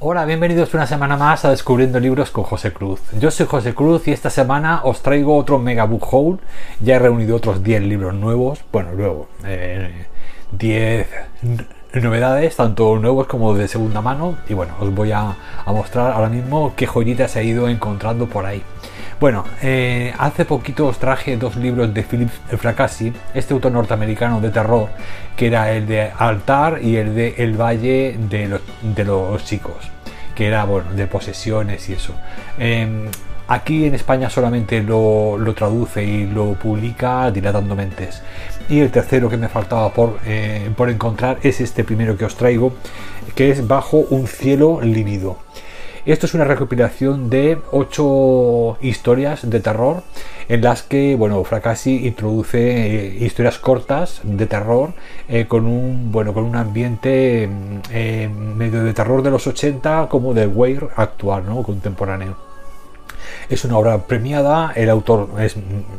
Hola, bienvenidos una semana más a Descubriendo Libros con José Cruz. Yo soy José Cruz y esta semana os traigo otro Mega Book Haul. Ya he reunido otros 10 libros nuevos, bueno, luego, 10 novedades, tanto nuevos como de segunda mano. Y bueno, os voy a, a mostrar ahora mismo qué joyitas he ido encontrando por ahí. Bueno, eh, hace poquito os traje dos libros de Philip Fracassi, este autor norteamericano de terror, que era el de Altar y el de El Valle de los, Chicos, que era bueno, de posesiones y eso. Em, aquí en España solamente lo, traduce y lo publica Dilatando Mentes. Y el tercero que me faltaba por, eh, por encontrar es este primero que os traigo, que es Bajo un cielo lívido. Esto es una recopilación de ocho historias de terror en las que, bueno, Fracassi introduce eh, historias cortas de terror eh, con un, bueno, con un ambiente mm, eh, medio de terror de los 80 como de Weir actual, ¿no? Contemporáneo. Es una obra premiada, el autor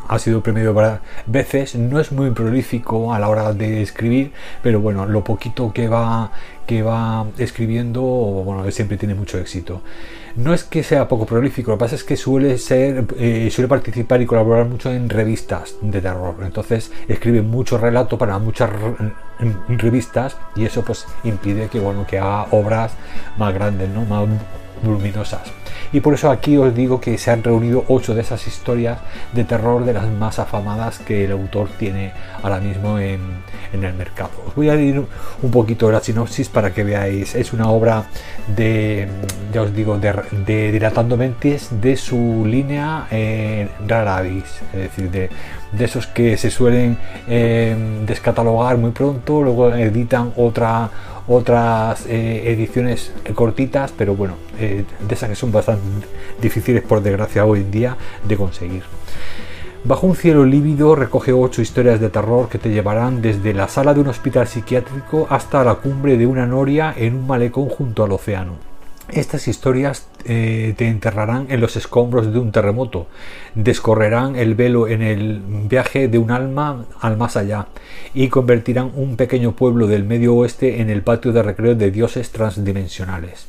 ha sido premiado varias veces, no es muy prolífico a la hora de escribir, pero bueno, lo poquito que va, que va escribiendo, bueno, siempre tiene mucho éxito. No es que sea poco prolífico, lo que pasa es que suele ser, eh, suele participar y colaborar mucho en revistas de terror. Entonces escribe mucho relato para muchas revistas y eso pues impide que bueno que haga obras más grandes, ¿no? más luminosas. Y por eso aquí os digo que se han reunido ocho de esas historias de terror de las más afamadas que el autor tiene ahora mismo en, el mercado. Os voy a leer un poquito la sinopsis para que veáis. Es una obra de, ya os digo, de, Dilatando Mentes de su línea eh, Raravis, es decir, de, esos que se suelen eh, descatalogar muy pronto, luego editan otra otras eh, ediciones cortitas, pero bueno, eh, de esas que son bastante difíciles por desgracia hoy en día de conseguir. Bajo un cielo lívido recoge ocho historias de terror que te llevarán desde la sala de un hospital psiquiátrico hasta la cumbre de una noria en un malecón junto al océano. Estas historias eh, te enterrarán en los escombros de un terremoto, descorrerán el velo en el viaje de un alma al más allá y convertirán un pequeño pueblo del medio oeste en el patio de recreo de dioses transdimensionales.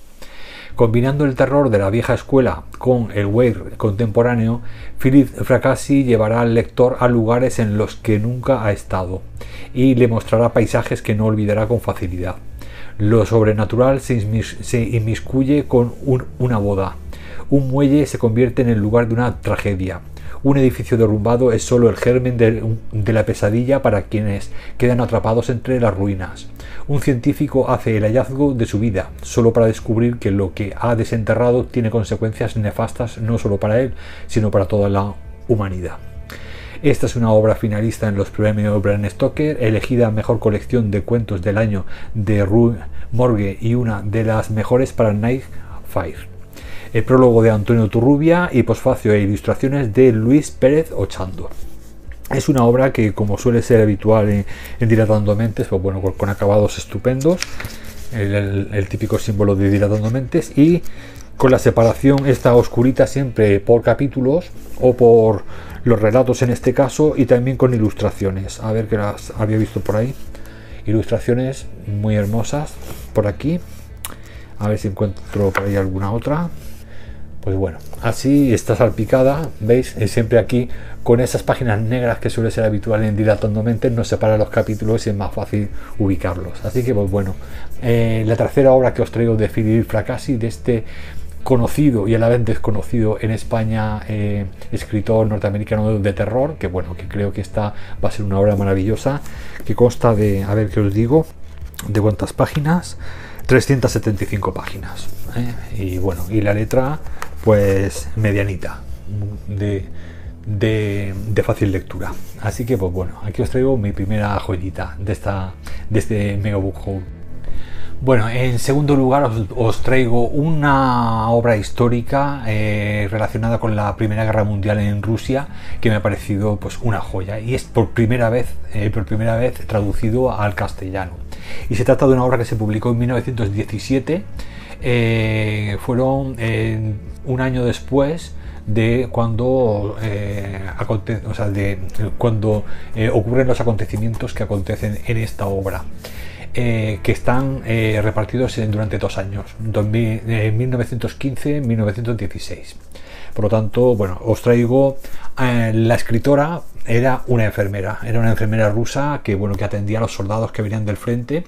Combinando el terror de la vieja escuela con el weir contemporáneo, Philip Fracassi llevará al lector a lugares en los que nunca ha estado y le mostrará paisajes que no olvidará con facilidad. Lo sobrenatural se, inmiscuye con una boda. Un muelle se convierte en el lugar de una tragedia. Un edificio derrumbado es solo el germen de, la pesadilla para quienes quedan atrapados entre las ruinas. Un científico hace el hallazgo de su vida, solo para descubrir que lo que ha desenterrado tiene consecuencias nefastas no solo para él, sino para toda la humanidad. Esta es una obra finalista en los premios Bram Stoker, elegida mejor colección de cuentos del año de Rue Morgue y una de las mejores para Night Fire. El prólogo de Antonio Turrubia y posfacio e ilustraciones de Luis Pérez Ochando. Es una obra que, como suele ser habitual en, Dilatando Mentes, pues bueno, con, acabados estupendos, el, típico símbolo de Dilatando Mentes, y con la separación esta oscurita siempre por capítulos o por los relatos en este caso y también con ilustraciones. A ver que las había visto por ahí. Ilustraciones muy hermosas por aquí. A ver si encuentro por ahí alguna otra. Pues bueno, así está salpicada, ¿veis? siempre aquí con esas páginas negras que suele ser habitual en Dilatando Mentes, nos separa los capítulos y es más fácil ubicarlos. Así que, pues bueno, eh, la tercera obra que os traigo de Philip Fracassi, de este conocido y a la vez desconocido en España eh, escritor norteamericano de terror, que bueno, que creo que esta va a ser una obra maravillosa, que consta de, a ver qué os digo, de cuántas páginas, 375 páginas. ¿eh? Y bueno, y la letra pues medianita, de, de, fácil lectura. Así que pues bueno, aquí os traigo mi primera joyita de, esta, de este Mega Book Haul. Bueno, en segundo lugar os, traigo una obra histórica eh, relacionada con la Primera Guerra Mundial en Rusia que me ha parecido pues una joya y es por primera vez, eh, por primera vez traducido al castellano. Y se trata de una obra que se publicó en 1917, eh, fueron un año después de cuando, de cuando ocurren los acontecimientos que acontecen en esta obra. Que están repartidos durante dos años, 1915-1916. Por lo tanto, bueno, os traigo la escritora era una enfermera, era una enfermera rusa que bueno que atendía a los soldados que venían del frente,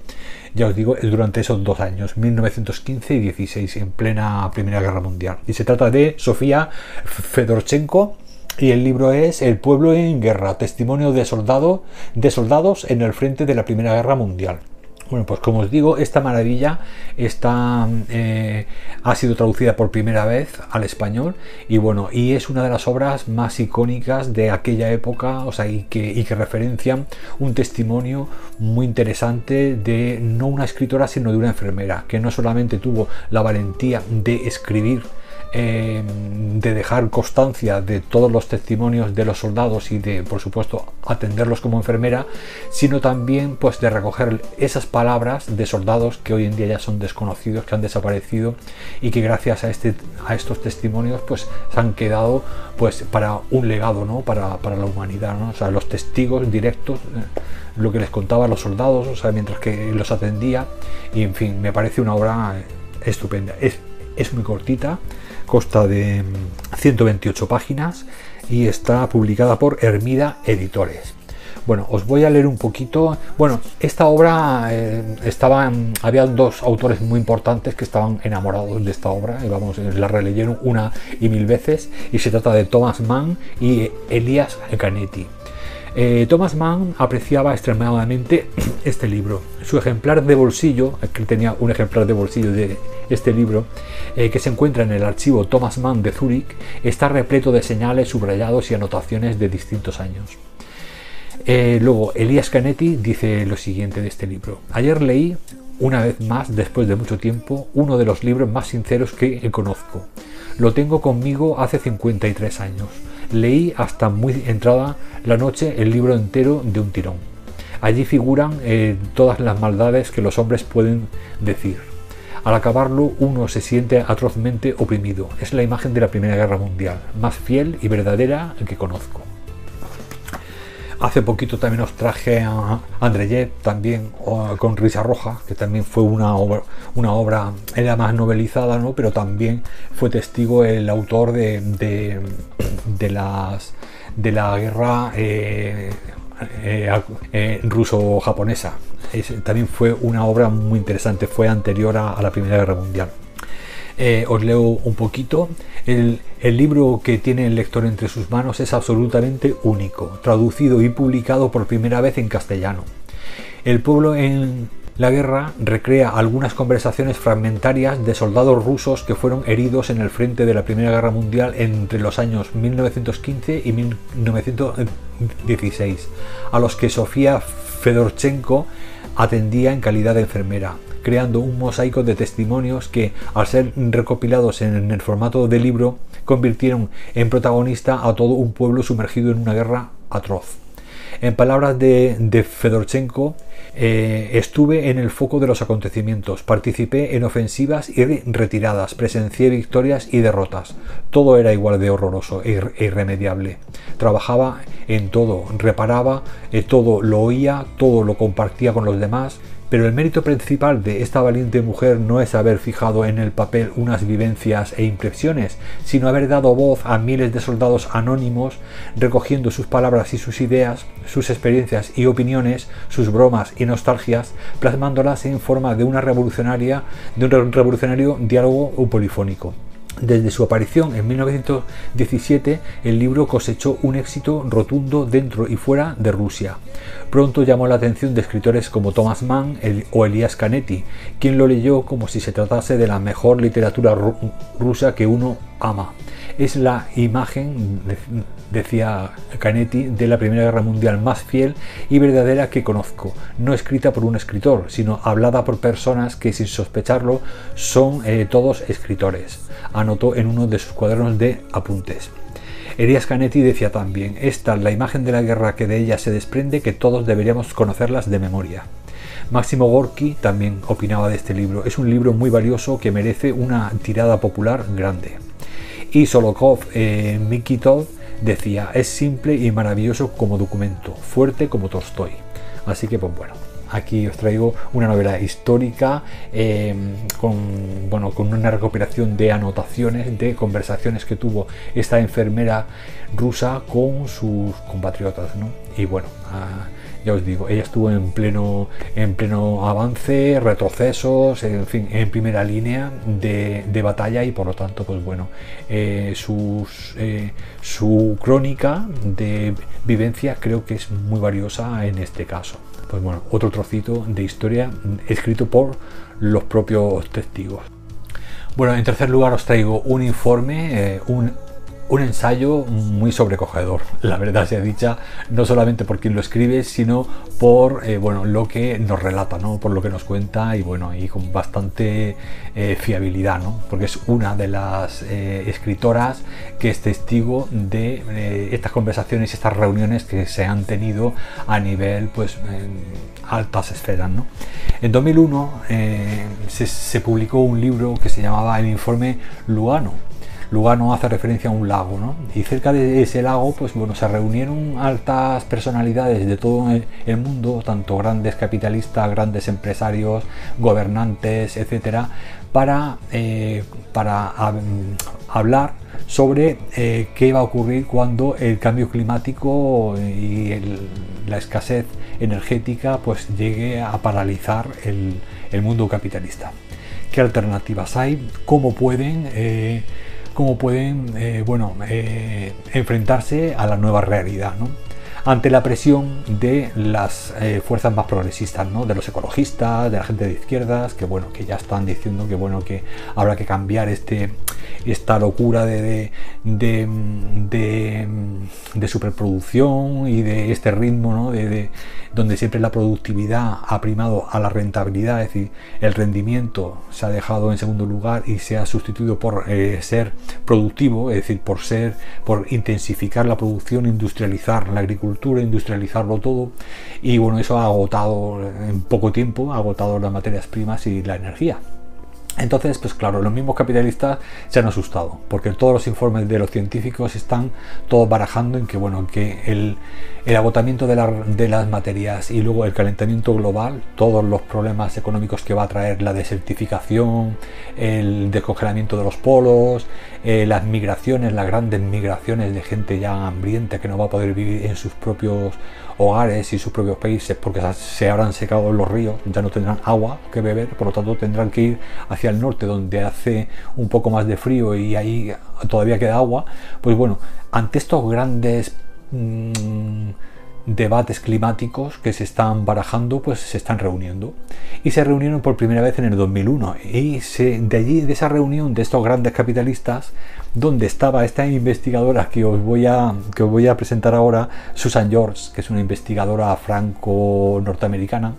ya os digo, durante esos dos años, 1915 y 16, en plena Primera Guerra Mundial. Y se trata de Sofía Fedorchenko, y el libro es El pueblo en guerra, testimonio de, soldado, de soldados en el frente de la Primera Guerra Mundial. Bueno, pues como os digo, esta maravilla está, eh, ha sido traducida por primera vez al español y bueno, y es una de las obras más icónicas de aquella época, o sea, y que, y que referencian un testimonio muy interesante de no una escritora, sino de una enfermera, que no solamente tuvo la valentía de escribir Em, de dejar constancia de todos los testimonios de los soldados y de, por supuesto, atenderlos como enfermera, sino también pues de recoger esas palabras de soldados que hoy en día ya son desconocidos, que han desaparecido y que gracias a, este, a estos testimonios pues se han quedado pues para un legado, ¿no? Para, la humanidad, ¿no? O sea, los testigos directos, eh, lo que les contaba a los soldados, o sea, mientras que los atendía y en fin, me parece una obra estupenda. Es, es muy cortita, Consta de 128 mm, páginas y está publicada por Hermida Editores. Bueno, os voy a leer un poquito. Bueno, esta obra eh, estaba, había dos autores muy importantes que estaban enamorados de esta obra. Y vamos, la releyeron una y mil veces. Y se trata de Thomas Mann y Elias Canetti. Eh, Thomas Mann apreciaba extremadamente este libro. Su ejemplar de bolsillo, que tenía un ejemplar de bolsillo de este libro, eh, que se encuentra en el archivo Thomas Mann de Zúrich, está repleto de señales, subrayados y anotaciones de distintos años. Eh, luego, Elías Canetti dice lo siguiente de este libro. Ayer leí, una vez más, después de mucho tiempo, uno de los libros más sinceros que conozco. Lo tengo conmigo hace 53 años leí hasta muy entrada la noche el libro entero de un tirón. Allí figuran eh, todas las maldades que los hombres pueden decir. Al acabarlo uno se siente atrozmente oprimido. Es la imagen de la Primera Guerra Mundial, más fiel y verdadera que conozco. Hace poquito también os traje a Andreyev, también con Risa Roja, que también fue una obra, una obra, era más novelizada, ¿no? pero también fue testigo el autor de, de, las, de la guerra eh, eh, eh, ruso-japonesa. También fue una obra muy interesante, fue anterior a la Primera Guerra Mundial. Eh, os leo un poquito. El, libro que tiene el lector entre sus manos es absolutamente único, traducido y publicado por primera vez en castellano. El pueblo en la guerra recrea algunas conversaciones fragmentarias de soldados rusos que fueron heridos en el frente de la Primera Guerra Mundial entre los años 1915 y 1916, a los que Sofía Fedorchenko atendía en calidad de enfermera creando un mosaico de testimonios que, al ser recopilados en el formato de libro, convirtieron en protagonista a todo un pueblo sumergido en una guerra atroz. En palabras de, Fedorchenko, eh, estuve en el foco de los acontecimientos, participé en ofensivas y retiradas, presencié victorias y derrotas. Todo era igual de horroroso e, e irremediable. Trabajaba en todo, reparaba, eh, todo lo oía, todo lo compartía con los demás, pero el mérito principal de esta valiente mujer no es haber fijado en el papel unas vivencias e impresiones, sino haber dado voz a miles de soldados anónimos, recogiendo sus palabras y sus ideas, sus experiencias y opiniones, sus bromas y nostalgias, plasmándolas en forma de una revolucionaria, de un revolucionario diálogo polifónico. Desde su aparición en 1917, el libro cosechó un éxito rotundo dentro y fuera de Rusia. Pronto llamó la atención de escritores como Thomas Mann o Elias Canetti, quien lo leyó como si se tratase de la mejor literatura rusa que uno ama. Es la imagen, decía Canetti, de la Primera Guerra Mundial más fiel y verdadera que conozco, no escrita por un escritor, sino hablada por personas que sin sospecharlo son eh, todos escritores, anotó en uno de sus cuadernos de apuntes. Elias Canetti decía también, esta es la imagen de la guerra que de ella se desprende que todos deberíamos conocerlas de memoria. Máximo Gorky también opinaba de este libro, es un libro muy valioso que merece una tirada popular grande. Y Solokov eh, Mikitov decía, es simple y maravilloso como documento, fuerte como Tolstoy. Así que pues bueno, aquí os traigo una novela histórica em, con, bueno, con una recopilación de anotaciones, de conversaciones que tuvo esta enfermera rusa con sus compatriotas. Y bueno, ya os digo, ella estuvo en pleno, en pleno avance, retrocesos, en fin, en primera línea de, batalla y por lo tanto, pues bueno, eh, eh, su crónica de vivencia creo que es muy valiosa en este caso. Pues bueno, otro trocito de historia escrito por los propios testigos. Bueno, en tercer lugar os traigo un informe, eh, un un ensayo muy sobrecogedor, la verdad sea dicha, no solamente por quien lo escribe, sino por eh, bueno, lo que nos relata, ¿no? por lo que nos cuenta y bueno, y con bastante eh, fiabilidad, ¿no? porque es una de las eh, escritoras que es testigo de estas conversaciones y estas reuniones que se han tenido a nivel pues altas esferas. ¿no? En 2001 se, publicó un libro que se llamaba El informe Lugano Lugano hace referencia a un lago, ¿no? Y cerca de ese lago, pues bueno, se reunieron altas personalidades de todo el mundo, tanto grandes capitalistas, grandes empresarios, gobernantes, etcétera, para, eh, para hablar sobre eh, qué va a ocurrir cuando el cambio climático y la escasez energética pues llegue a paralizar el, mundo capitalista. ¿Qué alternativas hay? ¿Cómo pueden eh, cómo pueden eh, bueno, eh, enfrentarse a la nueva realidad. ¿no? Ante la presión de las eh, fuerzas más progresistas, ¿no? de los ecologistas, de la gente de izquierdas, que bueno, que ya están diciendo que bueno, que habrá que cambiar este, esta locura de, de, de, superproducción y de este ritmo, ¿no? de, donde siempre la productividad ha primado a la rentabilidad, es decir, el rendimiento se ha dejado en segundo lugar y se ha sustituido por eh, ser productivo, es decir, por ser, por intensificar la producción, industrializar la agricultura industrializarlo todo y bueno, eso ha agotado en poco tiempo, ha agotado las materias primas y la energía. Entonces, pues claro, los mismos capitalistas se han asustado, porque todos los informes de los científicos están todos barajando en que, bueno, que el, agotamiento de, de, las materias y luego el calentamiento global, todos los problemas económicos que va a traer la desertificación, el descongelamiento de los polos, eh, las migraciones, las grandes migraciones de gente ya hambrienta que no va a poder vivir en sus propios hogares y sus propios países porque se habrán secado los ríos, ya no tendrán agua que beber, por lo tanto tendrán que ir hacia el norte donde hace un poco más de frío y ahí todavía queda agua, pues bueno, ante estos grandes... Mm, debates climáticos que se están barajando, pues se están reuniendo. Y se reunieron por primera vez en el 2001. Y de allí, de esa reunión de estos grandes capitalistas, donde estaba esta investigadora que os voy a, que os voy a presentar ahora, Susan George, que es una investigadora franco-norteamericana,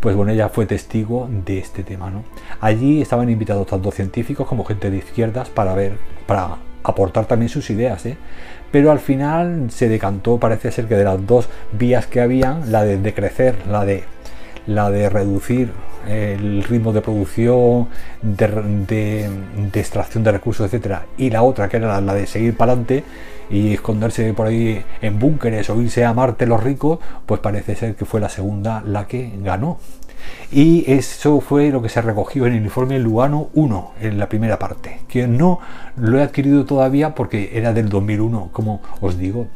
pues bueno, ella fue testigo de este tema. ¿no? Allí estaban invitados tanto científicos como gente de izquierdas para ver, para aportar también sus ideas. ¿eh? Pero al final se decantó, parece ser que de las dos vías que habían, la de decrecer, la de, la de reducir el ritmo de producción, de, extracción de recursos, etcétera, y la otra que era la de seguir para adelante y esconderse por ahí en búnkeres o irse a Marte los ricos, pues parece ser que fue la segunda la que ganó. Y eso fue lo que se recogió en el informe Lugano 1, en la primera parte, que no lo he adquirido todavía porque era del 2001, como os digo.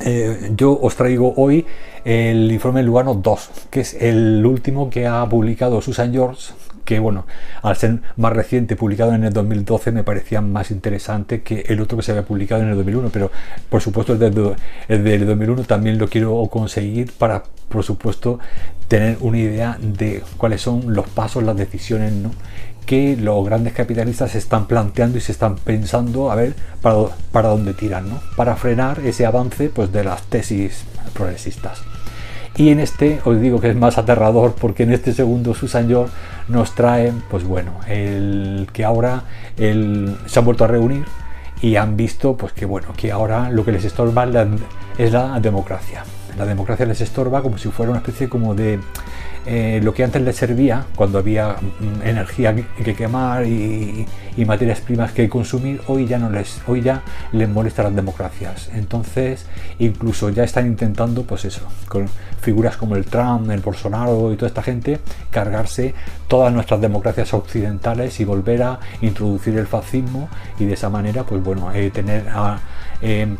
Eh, yo os traigo hoy el informe Lugano 2, que es el último que ha publicado Susan George que bueno, al ser más reciente, publicado en el 2012, me parecía más interesante que el otro que se había publicado en el 2001, pero por supuesto el del, 2001 también lo quiero conseguir para, por supuesto, tener una idea de cuáles son los pasos, las decisiones ¿no? que los grandes capitalistas se están planteando y se están pensando a ver para, para dónde tiran, ¿no? para frenar ese avance pues, de las tesis progresistas. Y en este os digo que es más aterrador porque en este segundo Susan George nos trae, pues bueno, el que ahora el, se han vuelto a reunir y han visto pues que bueno, que ahora lo que les estorba es la democracia. La democracia les estorba como si fuera una especie como de eh, lo que antes les servía, cuando había mm, energía que quemar y, materias primas que consumir, hoy ya no les, hoy ya les molesta las democracias. Entonces, incluso ya están intentando, pues eso, con figuras como el Trump, el Bolsonaro y toda esta gente, cargarse todas nuestras democracias occidentales y volver a introducir el fascismo y de esa manera, pues bueno, eh, tener a, em,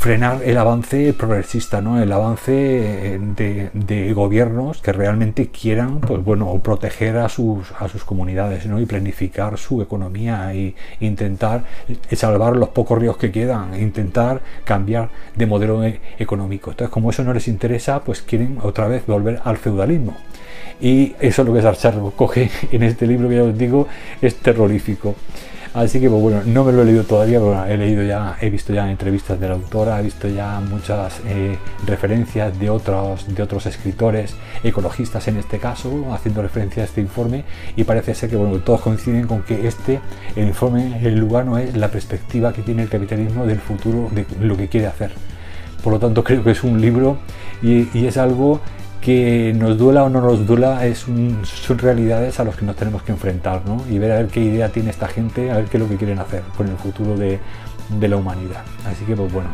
frenar el avance progresista, ¿no? el avance eh, de, gobiernos que realmente quieran pues, bueno, proteger a sus, a sus comunidades ¿no? y planificar su economía e intentar salvar los pocos ríos que quedan, e intentar cambiar de modelo e, económico. Entonces, como eso no les interesa, pues quieren otra vez volver al feudalismo. Y eso es lo que Sarchar coge en este libro que ya os digo, es terrorífico. Así que pues bueno, no me lo he leído todavía, pero he leído ya, he visto ya entrevistas de la autora, he visto ya muchas eh, referencias de otros, de otros escritores ecologistas en este caso, haciendo referencia a este informe, y parece ser que bueno, todos coinciden con que este, el informe, el Lugano es la perspectiva que tiene el capitalismo del futuro, de lo que quiere hacer. Por lo tanto, creo que es un libro y, y es algo que nos duela o no nos duela es son realidades a las que nos tenemos que enfrentar ¿no? y ver a ver qué idea tiene esta gente, a ver qué es lo que quieren hacer con el futuro de, de la humanidad. Así que pues bueno,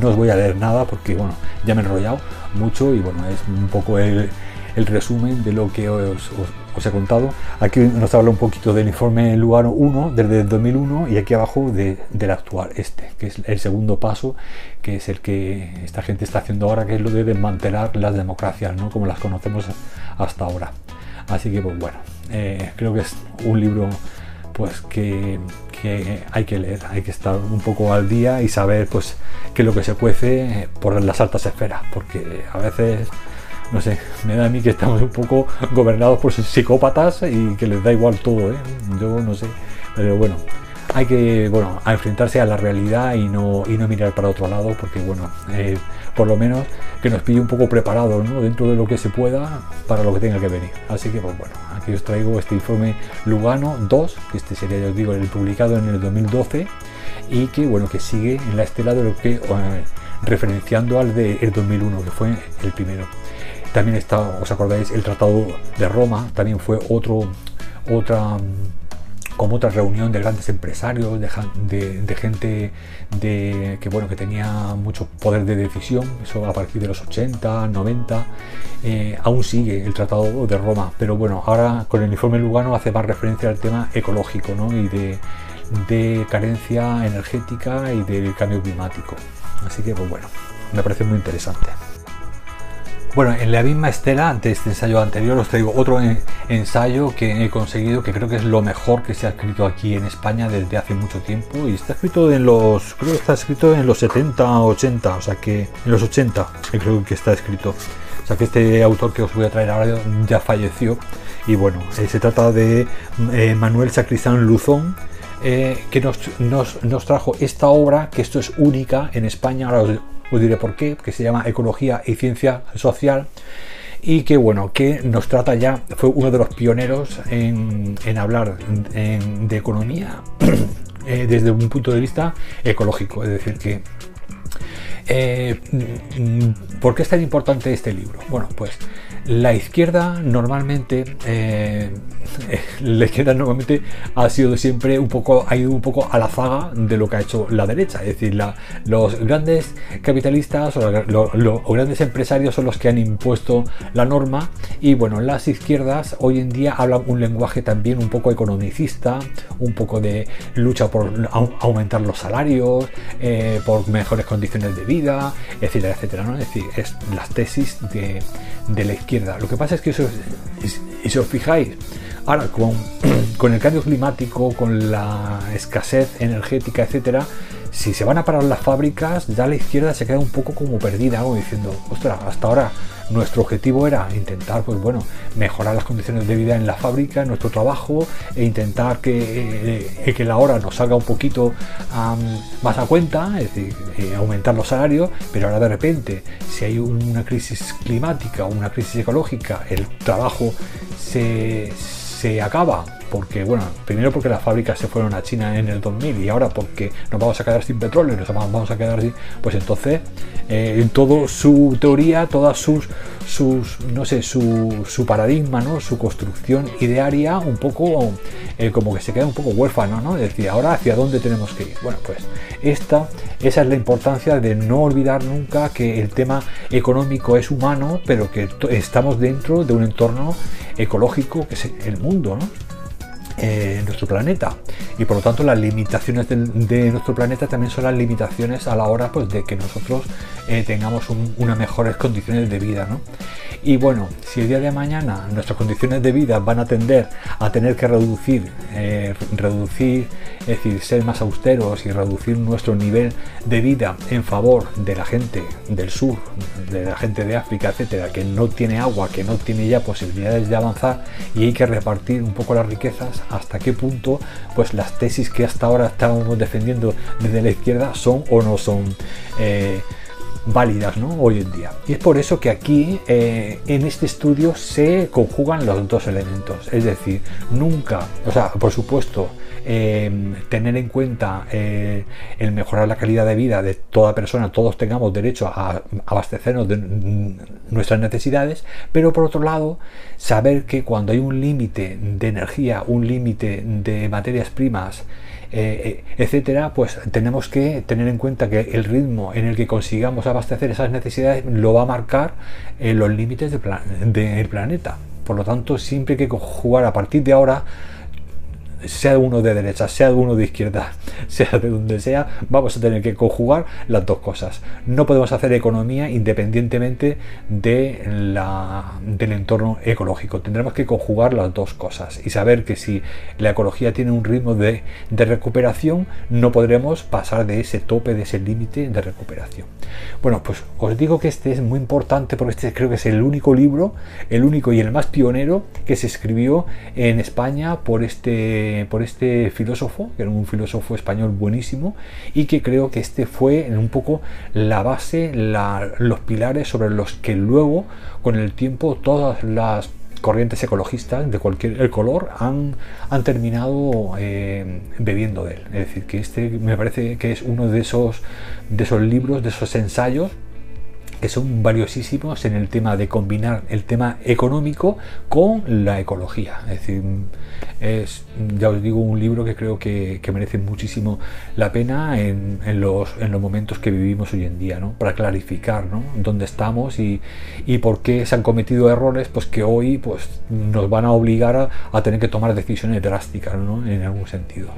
no os voy a leer nada porque bueno, ya me he enrollado mucho y bueno, es un poco el, el resumen de lo que os, os, he contado. Aquí nos habla un poquito del informe Lugano 1 desde el 2001 y aquí abajo de, del actual, este, que es el segundo paso, que es el que esta gente está haciendo ahora, que es lo de desmantelar las democracias, ¿no? como las conocemos hasta ahora. Así que, pues bueno, eh, creo que es un libro pues que, hay que leer, hay que estar un poco al día y saber pues qué es lo que se cuece por las altas esferas, porque a veces no sé, me da a mí que estamos un poco gobernados por psicópatas y que les da igual todo, ¿eh? Yo no sé, pero bueno, hay que, bueno, a enfrentarse a la realidad y no, y no mirar para otro lado, porque bueno, eh, por lo menos que nos pille un poco preparados, ¿no? Dentro de lo que se pueda para lo que tenga que venir. Así que, pues bueno, aquí os traigo este informe Lugano 2, que este sería, ya os digo, el publicado en el 2012 y que, bueno, que sigue en la estela de lo que... Eh, referenciando al de el 2001, que fue el primero. También está, os acordáis, el Tratado de Roma, también fue otro, otra, como otra reunión de grandes empresarios, de, gente de, que, bueno, que tenía mucho poder de decisión, eso a partir de los 80, 90, eh, aún sigue el Tratado de Roma, pero bueno, ahora con el informe Lugano hace más referencia al tema ecológico ¿no? y de, de carencia energética y del cambio climático. Así que, pues bueno, me parece muy interesante. Bueno, en la misma estela de este ensayo anterior os traigo otro ensayo que he conseguido que creo que es lo mejor que se ha escrito aquí en España desde hace mucho tiempo y está escrito en los creo que está escrito en los 70 80, o sea que en los 80 creo que está escrito. O sea que este autor que os voy a traer ahora ya falleció y bueno, eh, se trata de eh, Manuel Sacristán Luzón eh, que nos, nos, nos, trajo esta obra, que esto es única en España, ahora os diré por qué, que se llama Ecología y Ciencia Social y que bueno, que nos trata ya, fue uno de los pioneros en, hablar de economía eh, desde un punto de vista ecológico, es decir, que eh, ¿Por qué es tan importante este libro? Bueno, pues la izquierda normalmente, eh, la izquierda normalmente ha sido siempre un poco, ha ido un poco a la zaga de lo que ha hecho la derecha. Es decir, los grandes capitalistas o los grandes empresarios son los que han impuesto la norma y bueno, las izquierdas hoy en día hablan un lenguaje también un poco economicista, un poco de lucha por aumentar los salarios, eh, por mejores condiciones de vida, etcétera, etcétera. ¿no? Es decir, es las tesis de, de la izquierda lo que pasa es que, eso, y si os fijáis, ahora con, con el cambio climático, con la escasez energética, etcétera, si se van a parar las fábricas, ya la izquierda se queda un poco como perdida, como diciendo, ostras, hasta ahora nuestro objetivo era intentar, pues bueno, mejorar las condiciones de vida en la fábrica, en nuestro trabajo, e intentar que, eh, que la hora nos salga un poquito más a cuenta, es decir, eh, aumentar los salarios, pero ahora de repente, si hay una crisis climática o una crisis ecológica, el trabajo se, se acaba porque, bueno, primero porque las fábricas se fueron a China en el 2000 y ahora porque nos vamos a quedar sin petróleo, nos vamos a quedar sin, pues entonces eh, en todo su teoría, todas sus, sus no sé, su, su paradigma, ¿no? Su construcción idearia un poco eh, como que se queda un poco huérfano, ¿no? Es decir, ahora hacia dónde tenemos que ir. Bueno, pues esta, esa es la importancia de no olvidar nunca que el tema económico es humano, pero que estamos dentro de un entorno ecológico que es el mundo, ¿no? Eh, nuestro planeta y por lo tanto las limitaciones de, nuestro planeta también son las limitaciones a la hora pues, de que nosotros eh, tengamos unas mejores condiciones de vida. Y bueno si el día de mañana nuestras condiciones de vida van a tender a tener que reducir eh, reducir es decir ser más austeros y reducir nuestro nivel de vida en favor de la gente del sur de la gente de África etcétera que no tiene agua que no tiene ya posibilidades de avanzar y hay que repartir un poco las riquezas hasta qué punto pues las tesis que hasta ahora estábamos defendiendo desde la izquierda son o no son eh, válidas ¿no? hoy en día. Y es por eso que aquí eh, en este estudio se conjugan los dos elementos. Es decir, nunca, o sea, por supuesto, Em, tener en cuenta eh, el mejorar la calidad de vida de toda persona, todos tengamos derecho a abastecernos de nuestras necesidades, pero por otro lado, saber que cuando hay un límite de energía, un límite de materias primas, eh, eh, etcétera, pues tenemos que tener en cuenta que el ritmo en el que consigamos abastecer esas necesidades lo va a marcar los límites del planeta. Por lo tanto, siempre hay que jugar a partir de ahora sea uno de derecha, sea uno de izquierda, sea de donde sea, vamos a tener que conjugar las dos cosas. No podemos hacer economía independientemente de la, del entorno ecológico. Tendremos que conjugar las dos cosas y saber que si la ecología tiene un ritmo de, de recuperación, no podremos pasar de ese tope, de ese límite de recuperación. Bueno, pues os digo que este es muy importante porque este creo que es el único libro, el único y el más pionero que se escribió en España por este por este filósofo, que era un filósofo español buenísimo, y que creo que este fue un poco la base, los pilares sobre los que luego, con el tiempo, todas las corrientes ecologistas de cualquier color han, terminado eh, bebiendo de él. Es decir, que este me parece que es uno de esos, de esos libros, de esos ensayos que son valiosísimos en el tema de combinar el tema económico con la ecología. Es decir, es, ya os digo, un libro que creo que, merece muchísimo la pena en, los, en, los, momentos que vivimos hoy en día, ¿no? para clarificar ¿no? dónde estamos y, y, por qué se han cometido errores pues, que hoy pues, nos van a obligar a, a tener que tomar decisiones drásticas ¿no? en algún sentido.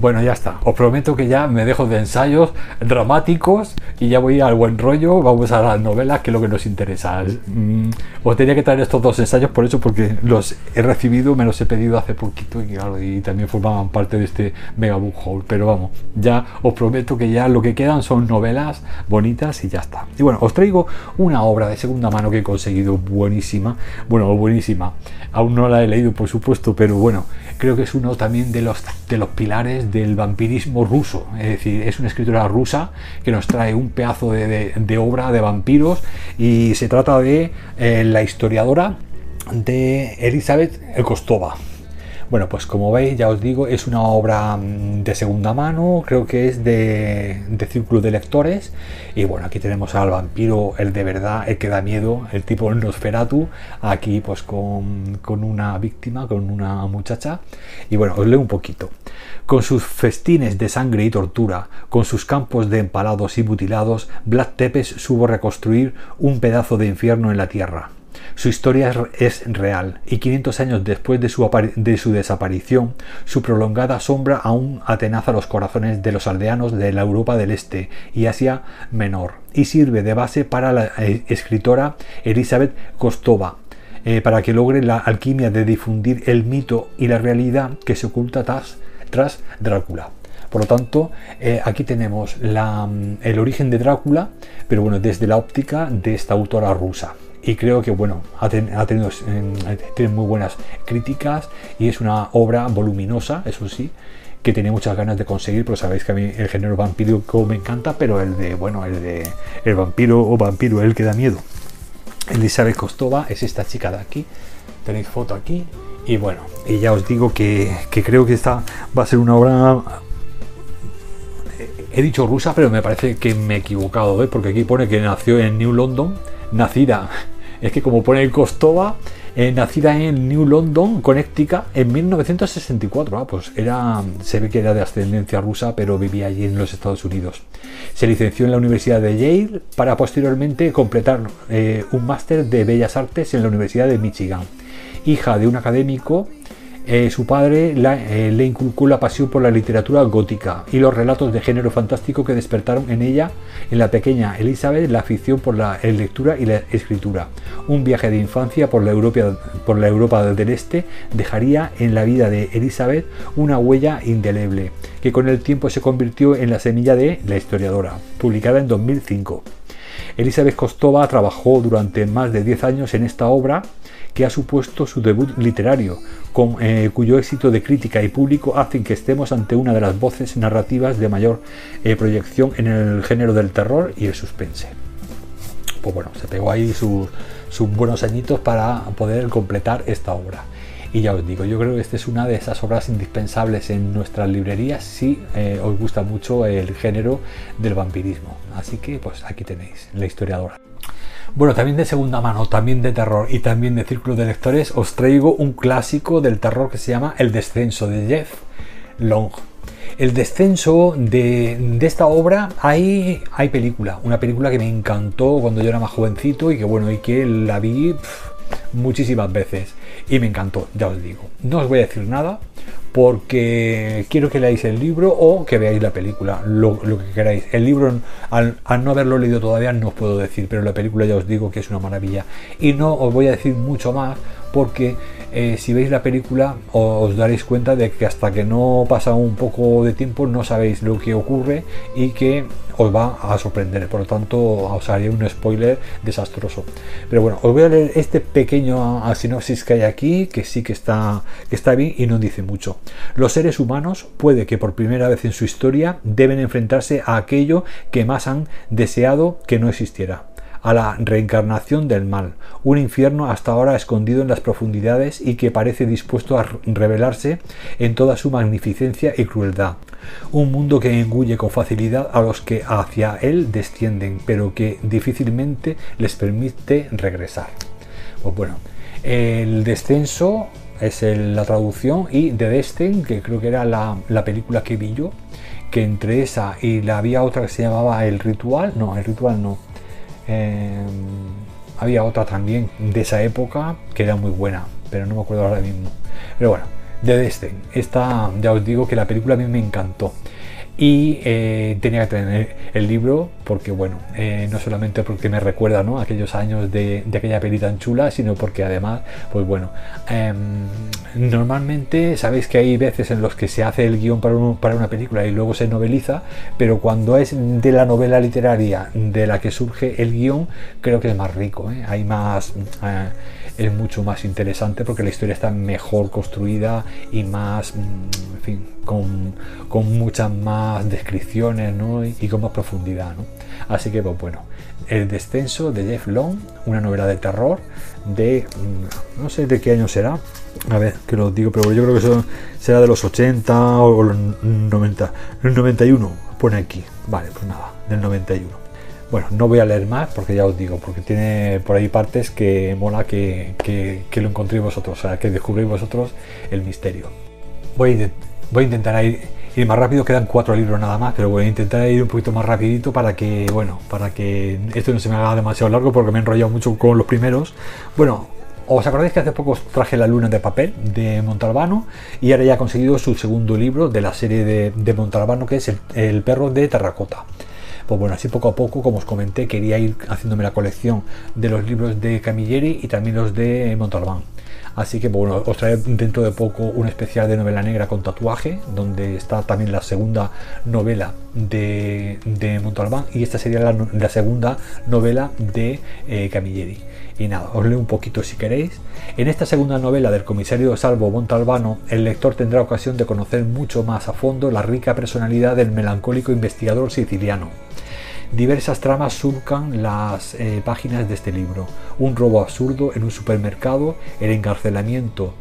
Bueno, ya está. Os prometo que ya me dejo de ensayos dramáticos y ya voy al buen rollo. Vamos a las novelas, que es lo que nos interesa. Mm, os tenía que traer estos dos ensayos por eso, porque los he recibido, me los he pedido hace poquito y, y también formaban parte de este mega book haul. Pero vamos, ya os prometo que ya lo que quedan son novelas bonitas y ya está. Y bueno, os traigo una obra de segunda mano que he conseguido buenísima. Bueno, buenísima. Aún no la he leído, por supuesto, pero bueno, creo que es uno también de los, de los pilares del vampirismo ruso. Es decir, es una escritora rusa que nos trae un pedazo de, obra de vampiros y se trata de eh, la historiadora de Elizabeth Kostova. Bueno, pues como veis, ya os digo, es una obra mm, de segunda mano, creo que es de, círculo de lectores. Y bueno, aquí tenemos al vampiro, el de verdad, el que da miedo, el tipo Nosferatu, aquí pues con, con una víctima, con una muchacha. Y bueno, os leo un poquito. Con sus festines de sangre y tortura, con sus campos de empalados y mutilados, Vlad Tepes supo reconstruir un pedazo de infierno en la tierra. Su historia es real y 500 años después de su, de su, desaparición, su prolongada sombra aún atenaza los corazones de los aldeanos de la Europa del Este y Asia Menor y sirve de base para la eh, escritora Elizabeth Kostova, eh, para que logre la alquimia de difundir el mito y la realidad que se oculta tras, Drácula. Por lo tanto, eh, aquí tenemos la, el origen de Drácula, pero bueno, desde la óptica de esta autora rusa y creo que bueno ha, tenido tiene muy buenas críticas y es una obra voluminosa eso sí que tiene muchas ganas de conseguir pero sabéis que a mí el género vampiro me encanta pero el de bueno el de el vampiro o vampiro el que da miedo Elizabeth Kostova es esta chica de aquí tenéis foto aquí Y bueno, y ya os digo que, creo que esta va a ser una obra he dicho rusa, pero me parece que me he equivocado, ¿eh? porque aquí pone que nació en New London, nacida, es que como pone Costova, eh, nacida en New London, Connecticut, en 1964. Ah, pues era, se ve que era de ascendencia rusa, pero vivía allí en los Estados Unidos. Se licenció en la Universidad de Yale para posteriormente completar eh, un máster de Bellas Artes en la Universidad de Michigan. Hija de un académico eh, su padre eh, le inculcó la pasión por la literatura gótica y los relatos de género fantástico que despertaron en ella, en la pequeña Elizabeth, la afición por la lectura y la escritura. Un viaje de infancia por la, Europa, por la Europa del Este dejaría en la vida de Elizabeth una huella indeleble, que con el tiempo se convirtió en la semilla de La historiadora, publicada en 2005. Elizabeth Kostova trabajó durante más de 10 años en esta obra que ha supuesto su debut literario, eh, cuyo éxito de crítica y público hacen que estemos ante una de las voces narrativas de mayor eh, proyección en el género del terror y el suspense. Pues bueno, se pegó ahí sus, buenos añitos para poder completar esta obra. Y ya os digo, yo creo que esta es una de esas obras indispensables en nuestras librerías si eh, os gusta mucho el género del vampirismo. Así que pues aquí tenéis la historiadora. Bueno, también de segunda mano, también de terror y también de círculo de lectores, os traigo un clásico del terror que se llama El descenso de Jeff Long. El descenso de, esta obra, hay, hay película, una película que me encantó cuando yo era más jovencito y que bueno, y que la vi muchísimas veces y me encantó, ya os digo. No os voy a decir nada porque quiero que leáis el libro o que veáis la película, lo, que queráis. El libro, al, no haberlo leído todavía, no os puedo decir, pero la película ya os digo que es una maravilla. Y no os voy a decir mucho más porque eh, si veis la película os daréis cuenta de que hasta que no pasa un poco de tiempo no sabéis lo que ocurre y que os va a sorprender. Por lo tanto, os haré un spoiler desastroso. Pero bueno, os voy a leer este pequeño sinopsis que hay aquí, que sí que está, que está bien y no dice mucho. Los seres humanos, puede que por primera vez en su historia, deben enfrentarse a aquello que más han deseado que no existiera a la reencarnación del mal, un infierno hasta ahora escondido en las profundidades y que parece dispuesto a revelarse en toda su magnificencia y crueldad. Un mundo que engulle con facilidad a los que hacia él descienden, pero que difícilmente les permite regresar. Pues bueno, el descenso es la traducción y The Destin, que creo que era la, la película que vi yo, que entre esa y la había otra que se llamaba El Ritual, no, El Ritual no, Em, había otra también de esa época que era muy buena, pero no me acuerdo ahora mismo. Pero bueno, de Destin. Esta, ya os digo que la película a mí me encantó y eh, tenía que tener el libro porque bueno eh, no solamente porque me recuerda ¿no? aquellos años de, aquella peli tan chula sino porque además pues bueno em, normalmente sabéis que hay veces en los que se hace el guion para, para una película y luego se noveliza pero cuando es de la novela literaria de la que surge el guion creo que es más rico ¿eh? hay más es mucho más interesante porque la historia está mejor construida y más, mm, en fin, con, con muchas más descripciones y, con más profundidad. ¿no? Así que, pues bueno, El descenso de Jeff Long, una novela de terror de, mm, no sé de qué año será, a ver, que lo digo, pero yo creo que eso será de los 80 o los 90, el 91, pone aquí, vale, pues nada, del 91. Bueno, no voy a leer más porque ya os digo, porque tiene por ahí partes que mola que, lo encontréis vosotros, o sea, que descubréis vosotros el misterio. Voy a, voy a intentar ir, más rápido, quedan cuatro libros nada más, pero voy a intentar ir un poquito más rapidito para que, bueno, para que esto no se me haga demasiado largo porque me he enrollado mucho con los primeros. Bueno, ¿Os acordáis que hace poco traje La Luna de Papel de Montalbano? Y ahora ya ha conseguido su segundo libro de la serie de, Montalbano, que es el, el, perro de terracota. Pues bueno, así poco a poco, como os comenté, quería ir haciéndome la colección de los libros de Camilleri y también los de Montalbán. Así que bueno, os traeré dentro de poco un especial de novela negra con tatuaje, donde está también la segunda novela de, Montalbán y esta sería la, segunda novela de eh, Camilleri. Y nada, os leo un poquito si queréis. En esta segunda novela del comisario Salvo Montalbano, el lector tendrá ocasión de conocer mucho más a fondo la rica personalidad del melancólico investigador siciliano Diversas tramas surcan las eh, páginas de este libro. Un robo absurdo en un supermercado, el encarcelamiento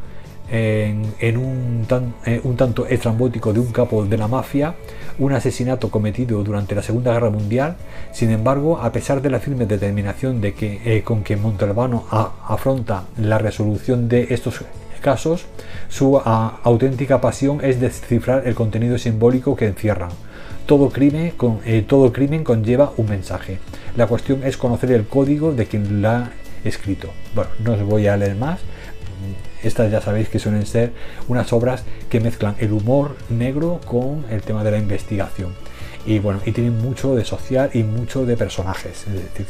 en, un, eh, un, tanto estrambótico de un capo de la mafia, un asesinato cometido durante la Segunda Guerra Mundial. Sin embargo, a pesar de la firme determinación de que, eh, con que Montalbano afronta la resolución de estos casos, su auténtica pasión es descifrar el contenido simbólico que encierran. Todo crimen, con, eh, todo crimen conlleva un mensaje. La cuestión es conocer el código de quien la ha escrito. Bueno, no os voy a leer más. Estas ya sabéis que suelen ser unas obras que mezclan el humor negro con el tema de la investigación. Y bueno, y tienen mucho de social y mucho de personajes.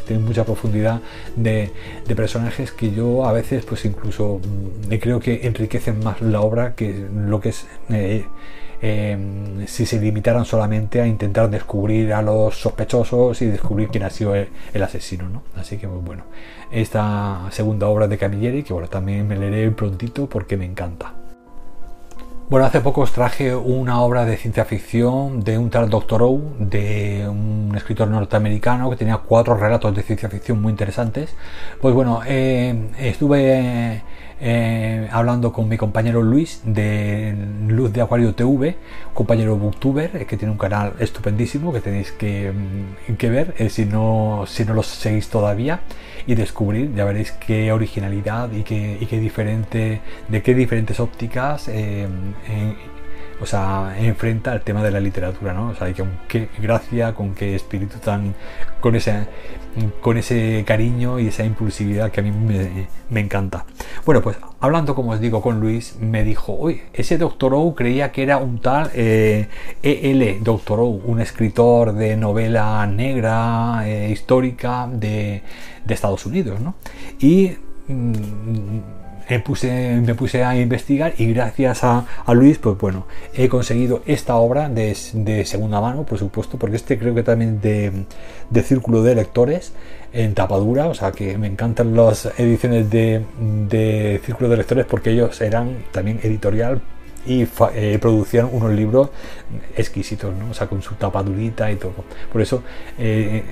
Tienen mucha profundidad de, personajes que yo a veces, pues incluso mm, creo que enriquecen más la obra que lo que es. Eh, em, si se limitaran solamente a intentar descubrir a los sospechosos y descubrir quién ha sido el, asesino. ¿no? Así que pues, bueno, esta segunda obra de Camilleri, que bueno, también me leeré prontito porque me encanta. Bueno, hace poco os traje una obra de ciencia ficción de un tal Doctor O, de un escritor norteamericano que tenía cuatro relatos de ciencia ficción muy interesantes. Pues bueno, eh, estuve eh, hablando con mi compañero Luis de Luz de Acuario TV, compañero booktuber, eh, que tiene un canal estupendísimo que tenéis que, mm, que ver eh, si, no, si no lo seguís todavía y descubrir, ya veréis qué originalidad y qué, y qué diferente, de qué diferentes ópticas o sea, enfrenta el tema de la literatura, ¿no? O sea, con qué gracia, con qué espíritu tan, con ese, con ese cariño y esa impulsividad que a mí me, encanta. Bueno, pues hablando, como os digo, con Luis, me dijo, oye, ese Doctor O creía que era un tal E.L. E Doctor O, un escritor de novela negra, eh, histórica de, de, Estados Unidos, ¿no? Y mm, me puse, me puse a investigar y gracias a, Luis, pues bueno, he conseguido esta obra de, segunda mano, por supuesto, porque este creo que también de, de círculo de lectores en tapadura, o sea que me encantan las ediciones de, de círculo de lectores porque ellos eran también editorial y eh, producían unos libros exquisitos, ¿no? o sea, con su tapadurita y todo. Por eso eh,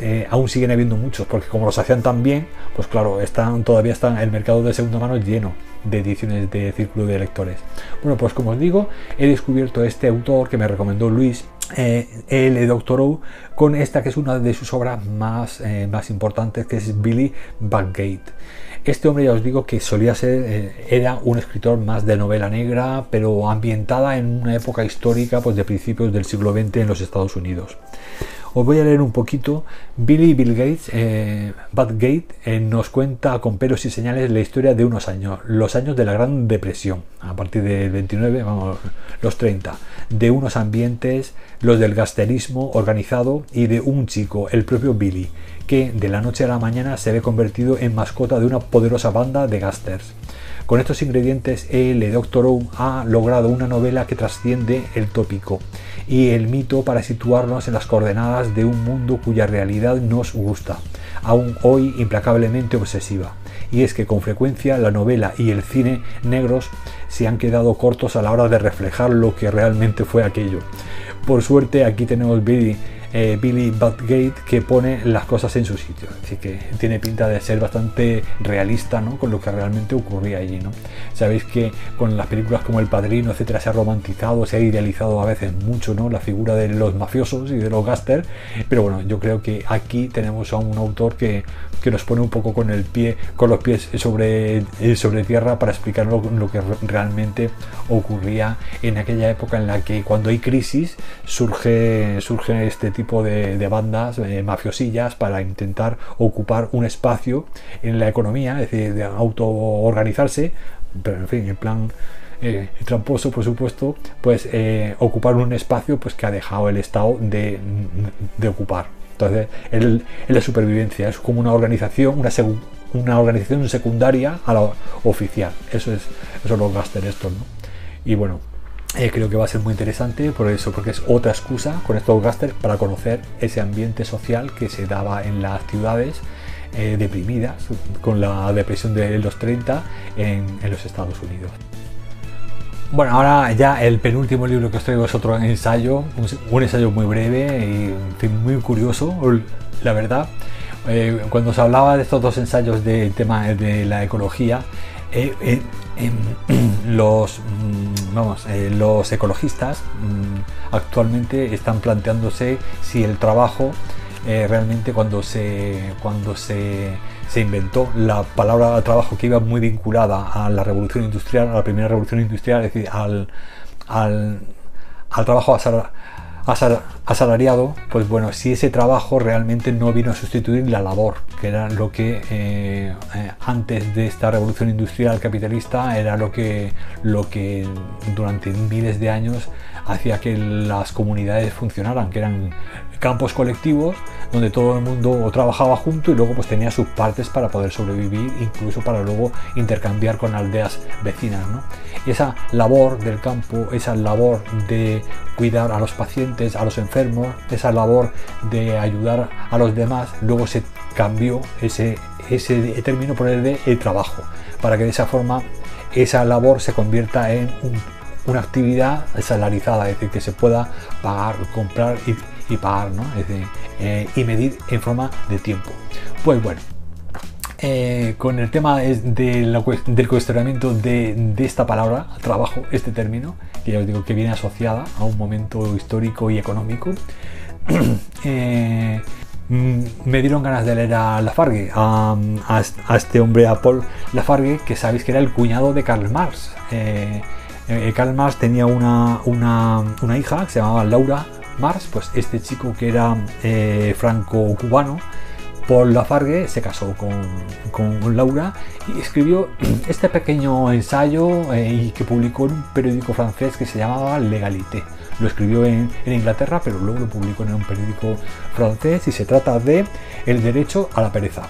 eh, aún siguen habiendo muchos, porque como los hacían tan bien, pues claro, están, todavía está el mercado de segunda mano lleno de ediciones de círculo de lectores. Bueno, pues como os digo, he descubierto este autor que me recomendó Luis, eh, L. Doctor con esta que es una de sus obras más, eh, más importantes, que es Billy Backgate. Este hombre ya os digo que solía ser, eh, era un escritor más de novela negra, pero ambientada en una época histórica pues, de principios del siglo XX en los Estados Unidos. Os voy a leer un poquito. Billy Bill Gates, eh, Gate, eh, nos cuenta con pelos y señales la historia de unos años, los años de la Gran Depresión, a partir del 29, vamos, los 30, de unos ambientes, los del gasterismo organizado y de un chico, el propio Billy, que de la noche a la mañana se ve convertido en mascota de una poderosa banda de gasters. Con estos ingredientes, el Doctor Who ha logrado una novela que trasciende el tópico y el mito para situarnos en las coordenadas de un mundo cuya realidad nos gusta, aún hoy implacablemente obsesiva. Y es que con frecuencia la novela y el cine negros se han quedado cortos a la hora de reflejar lo que realmente fue aquello. Por suerte aquí tenemos Billy eh, Billy Badgate que pone las cosas en su sitio. Así que tiene pinta de ser bastante realista ¿no? con lo que realmente ocurría allí. ¿no? Sabéis que con las películas como El Padrino, etcétera, se ha romantizado, se ha idealizado a veces mucho ¿no? la figura de los mafiosos y de los gáster. Pero bueno, yo creo que aquí tenemos a un autor que, que nos pone un poco con el pie, con los pies sobre, eh, sobre tierra para explicar lo, lo que realmente ocurría en aquella época en la que cuando hay crisis surge, surge este tipo de, bandas eh, mafiosillas para intentar ocupar un espacio en la economía, es decir, de autoorganizarse, pero en fin, en plan eh, tramposo, por supuesto, pues eh, ocupar un espacio pues, que ha dejado el Estado de, ocupar. Entonces, el, la supervivencia es como una organización, una, una organización secundaria a la oficial. Eso es, eso lo gastan estos, ¿no? Y bueno, eh, creo que va a ser muy interesante por eso, porque es otra excusa con estos gasters para conocer ese ambiente social que se daba en las ciudades eh, deprimidas con la depresión de los 30 en, los Estados Unidos. Bueno, ahora ya el penúltimo libro que os traigo es otro ensayo, un, ensayo muy breve y muy curioso, la verdad. Eh, cuando os hablaba de estos dos ensayos del tema de la ecología, los, mm, vamos, los ecologistas mm, actualmente están planteándose si el trabajo realmente cuando se, cuando se se inventó la palabra trabajo que iba muy vinculada a la revolución industrial, a la primera revolución industrial, es decir, al, al, trabajo asalariado, pues bueno, si ese trabajo realmente no vino a sustituir la labor, que era lo que eh, eh, antes de esta revolución industrial capitalista era lo que, lo que durante miles de años hacía que las comunidades funcionaran, que eran campos colectivos donde todo el mundo trabajaba junto y luego pues tenía sus partes para poder sobrevivir, incluso para luego intercambiar con aldeas vecinas. ¿no? esa labor del campo, esa labor de cuidar a los pacientes, a los enfermos, esa labor de ayudar a los demás, luego se cambió ese, ese término por el de el trabajo, para que de esa forma esa labor se convierta en una actividad salarizada, es decir, que se pueda pagar, comprar y y pagar, ¿no? Eh, y medir en forma de tiempo. Pues bueno, eh, con el tema del cuestionamiento de, esta palabra, trabajo, este término, que ya os digo que viene asociada a un momento histórico y económico, eh, mm, me dieron ganas de leer a Lafargue, a, a, este hombre, a Paul Lafargue, que sabéis que era el cuñado de Karl Marx. Karl Marx tenía una hija que se llamaba Laura Mars, pues este chico que era eh, franco-cubano, Paul Lafargue, se casó con, Laura y escribió este pequeño ensayo eh, que publicó en un periódico francés que se llamaba Legalité. Lo escribió en, Inglaterra, pero luego lo publicó en un periódico francés y se trata de El derecho a la pereza.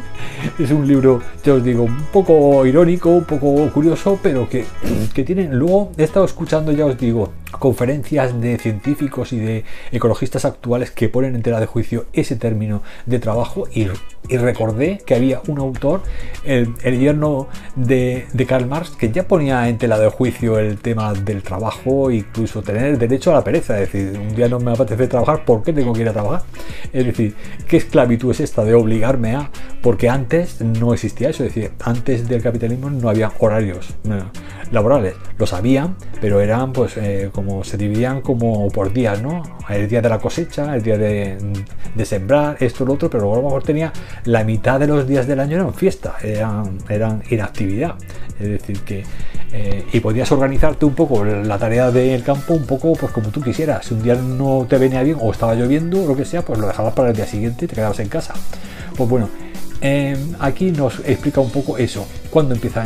es un libro, ya os digo, un poco irónico, un poco curioso, pero que, que tiene... Luego he estado escuchando, ya os digo, conferencias de científicos y de ecologistas actuales que ponen en tela de juicio ese término de trabajo y, recordé que había un autor, el, el yerno de, de, Karl Marx, que ya ponía en tela de juicio el tema del trabajo, incluso tener derecho a la pereza, es decir, un día no me apetece trabajar, ¿por qué tengo que ir a trabajar? Es decir, ¿qué esclavitud es esta de obligarme a? Porque antes no existía eso, es decir, antes del capitalismo no había horarios laborales, los había, pero eran pues eh, como se dividían como por días, ¿no? El día de la cosecha, el día de, sembrar, esto, lo otro, pero luego a lo mejor tenía la mitad de los días del año eran fiesta, eran, eran inactividad. Es decir, que eh, y podías organizarte un poco la tarea del campo un poco pues como tú quisieras. Si un día no te venía bien o estaba lloviendo o lo que sea, pues lo dejabas para el día siguiente y te quedabas en casa. Pues bueno, em, aquí nos explica un poco eso, cuándo empieza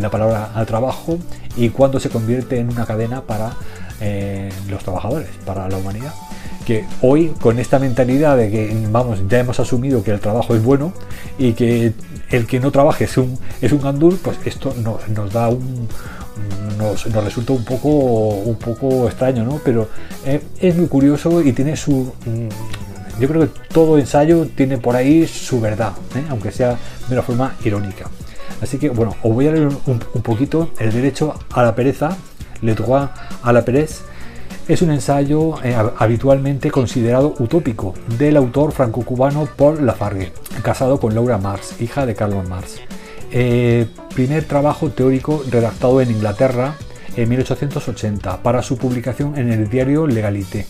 la palabra al trabajo y cuándo se convierte en una cadena para eh, los trabajadores, para la humanidad. Que hoy, con esta mentalidad de que, vamos, ya hemos asumido que el trabajo es bueno y que el que no trabaje es un, es un gandul, pues esto nos, da un, nos, resulta un poco, un poco extraño, ¿no? Pero eh, es muy curioso y tiene su. Mm, yo creo que todo ensayo tiene por ahí su verdad, ¿eh? aunque sea de una forma irónica. Así que bueno, os voy a leer un, un poquito el derecho a la pereza le droit à la perez, es un ensayo eh, habitualmente considerado utópico del autor franco-cubano Paul Lafargue, casado con Laura Marx, hija de Carlos Marx. Eh, primer trabajo teórico redactado en Inglaterra en 1880 para su publicación en el diario Legalité.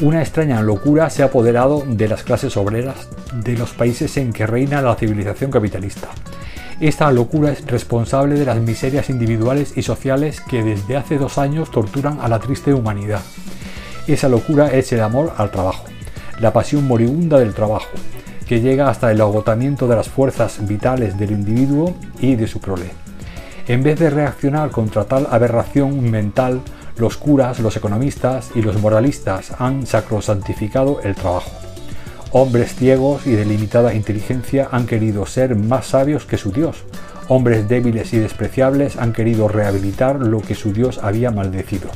Una extraña locura se ha apoderado de las clases obreras de los países en que reina la civilización capitalista. Esta locura es responsable de las miserias individuales y sociales que desde hace dos años torturan a la triste humanidad. Esa locura es el amor al trabajo, la pasión moribunda del trabajo, que llega hasta el agotamiento de las fuerzas vitales del individuo y de su prole. En vez de reaccionar contra tal aberración mental, los curas, los economistas y los moralistas han sacrosantificado el trabajo. Hombres ciegos y de limitada inteligencia han querido ser más sabios que su Dios. Hombres débiles y despreciables han querido rehabilitar lo que su Dios había maldecido.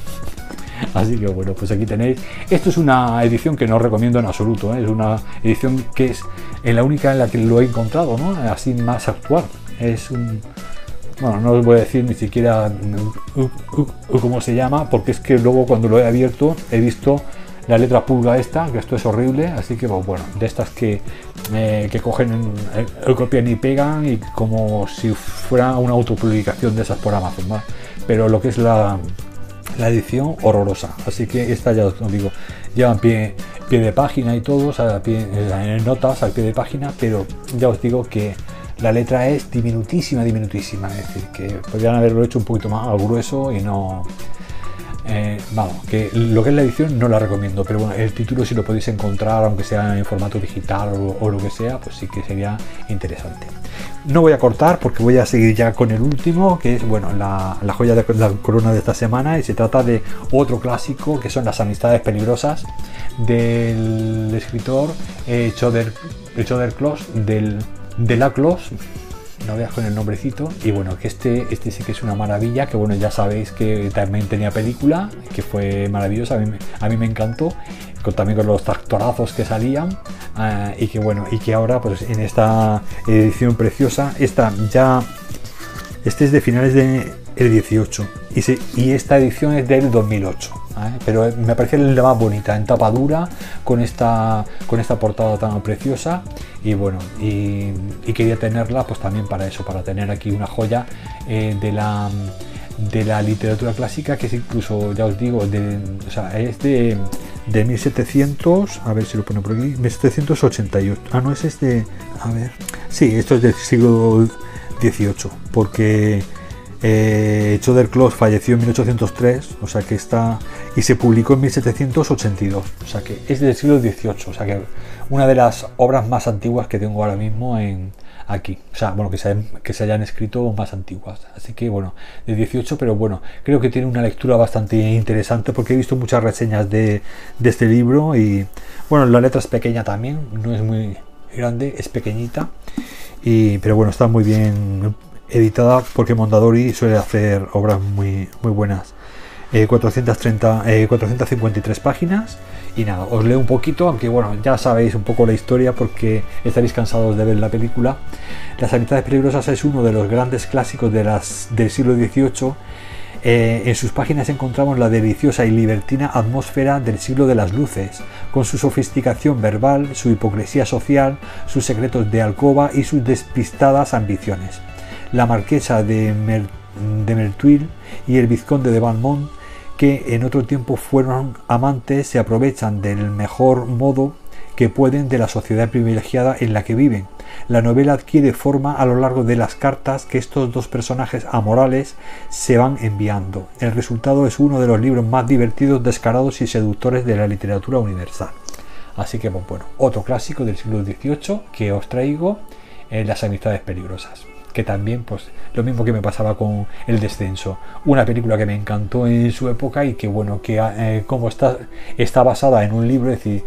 Así que bueno, pues aquí tenéis. Esto es una edición que no recomiendo en absoluto. ¿eh? Es una edición que es la única en la que lo he encontrado, ¿no? Así más actual. Es un. Bueno, no os voy a decir ni siquiera cómo se llama, porque es que luego cuando lo he abierto he visto la letra pulga esta, que esto es horrible, así que pues, bueno, de estas que, eh, que cogen, el, copian y pegan y como si fuera una autopublicación de esas por Amazon, pero lo que es la, la edición horrorosa. Así que esta ya os digo, llevan pie, pie de página y todo, o pie, en notas al pie de página, pero ya os digo que la letra es diminutísima, diminutísima. Es decir, que podrían haberlo hecho un poquito más grueso y no. Eh, vamos, que lo que es la edición no la recomiendo, pero bueno, el título si lo podéis encontrar, aunque sea en formato digital o, lo que sea, pues sí que sería interesante. No voy a cortar porque voy a seguir ya con el último, que es bueno la, joya de la corona de esta semana, y se trata de otro clásico que son las amistades peligrosas del escritor eh, Choder, Choder del de la Clos, no veas con el nombrecito, y bueno, que este, este sí que es una maravilla, que bueno, ya sabéis que también tenía película, que fue maravillosa, a mí, a mí me encantó, con, también con los tractorazos que salían, eh, y que bueno, y que ahora pues en esta edición preciosa, esta ya, este es de finales de el 18 y, esta edición es del 2008 ¿eh? pero me parece la más bonita en tapa dura con esta con esta portada tan preciosa. Y bueno y, quería tenerla pues también para eso para tener aquí una joya eh, de la de la literatura clásica que es incluso ya os digo de, o sea, es de, de 1700 a ver si lo pone por aquí 1788 ah no es este a ver. Sí esto es del siglo 18 porque eh, Choder falleció en 1803, o sea que está. y se publicó en 1782, o sea que es del siglo XVIII, o sea que una de las obras más antiguas que tengo ahora mismo en aquí, o sea, bueno, que se, que se hayan escrito más antiguas, así que bueno, de 18, pero bueno, creo que tiene una lectura bastante interesante porque he visto muchas reseñas de, de este libro y bueno, la letra es pequeña también, no es muy grande, es pequeñita. Y, pero bueno, está muy bien editada porque Mondadori suele hacer obras muy, muy buenas. 430, eh, 453 eh, páginas y nada, os leo un poquito, aunque bueno, ya sabéis un poco la historia porque estaréis cansados de ver la película. Las amistades peligrosas es uno de los grandes clásicos del siglo XVIII. Eh, en sus páginas encontramos la deliciosa y libertina atmósfera del siglo de las luces, con su sofisticación verbal, su hipocresía social, sus secretos de alcoba y sus despistadas ambiciones la marquesa de, Mertuil y el vizconde de Valmont, que en otro tiempo fueron amantes, se aprovechan del mejor modo que pueden de la sociedad privilegiada en la que viven. La novela adquiere forma a lo largo de las cartas que estos dos personajes amorales se van enviando. El resultado es uno de los libros más divertidos, descarados y seductores de la literatura universal. Así que bueno, otro clásico del siglo XVIII que os traigo, en Las amistades peligrosas que también, pues, lo mismo que me pasaba con El Descenso, una película que me encantó en su época y que, bueno, que eh, como está, está basada en un libro, es decir,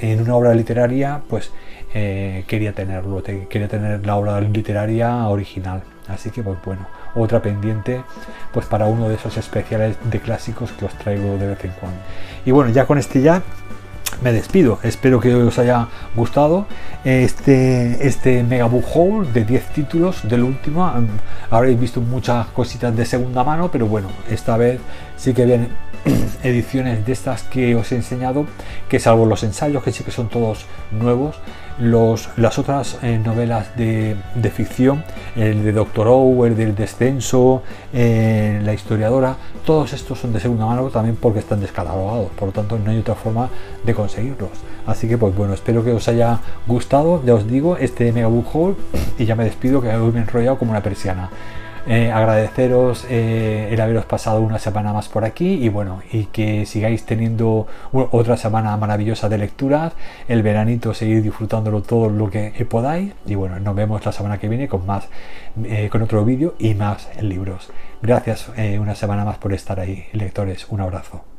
en, una obra literaria, pues eh, quería tenerlo, quería tener la obra literaria original. Así que, pues bueno, otra pendiente, pues para uno de esos especiales de clásicos que os traigo de vez en cuando. Y bueno, ya con este ya me despido. Espero que os haya gustado este, este Mega Book Haul de 10 títulos del último. Habréis visto muchas cositas de segunda mano, pero bueno, esta vez sí que vienen ediciones de estas que os he enseñado, que salvo los ensayos, que sí que son todos nuevos, los, las otras eh, novelas de, ficción, el de Doctor Ower, del descenso, eh, la historiadora, todos estos son de segunda mano también porque están descatalogados, por lo tanto no hay otra forma de conseguirlos. Así que pues bueno, espero que os haya gustado, ya os digo, este Mega Book Haul y ya me despido que hoy me he enrollado como una persiana. Eh, agradeceros eh, el haberos pasado una semana más por aquí y bueno, y que sigáis teniendo otra semana maravillosa de lecturas, el veranito seguir disfrutándolo todo lo que podáis y bueno, nos vemos la semana que viene con más, eh, con otro vídeo y más libros. Gracias una semana más por estar ahí, lectores, un abrazo.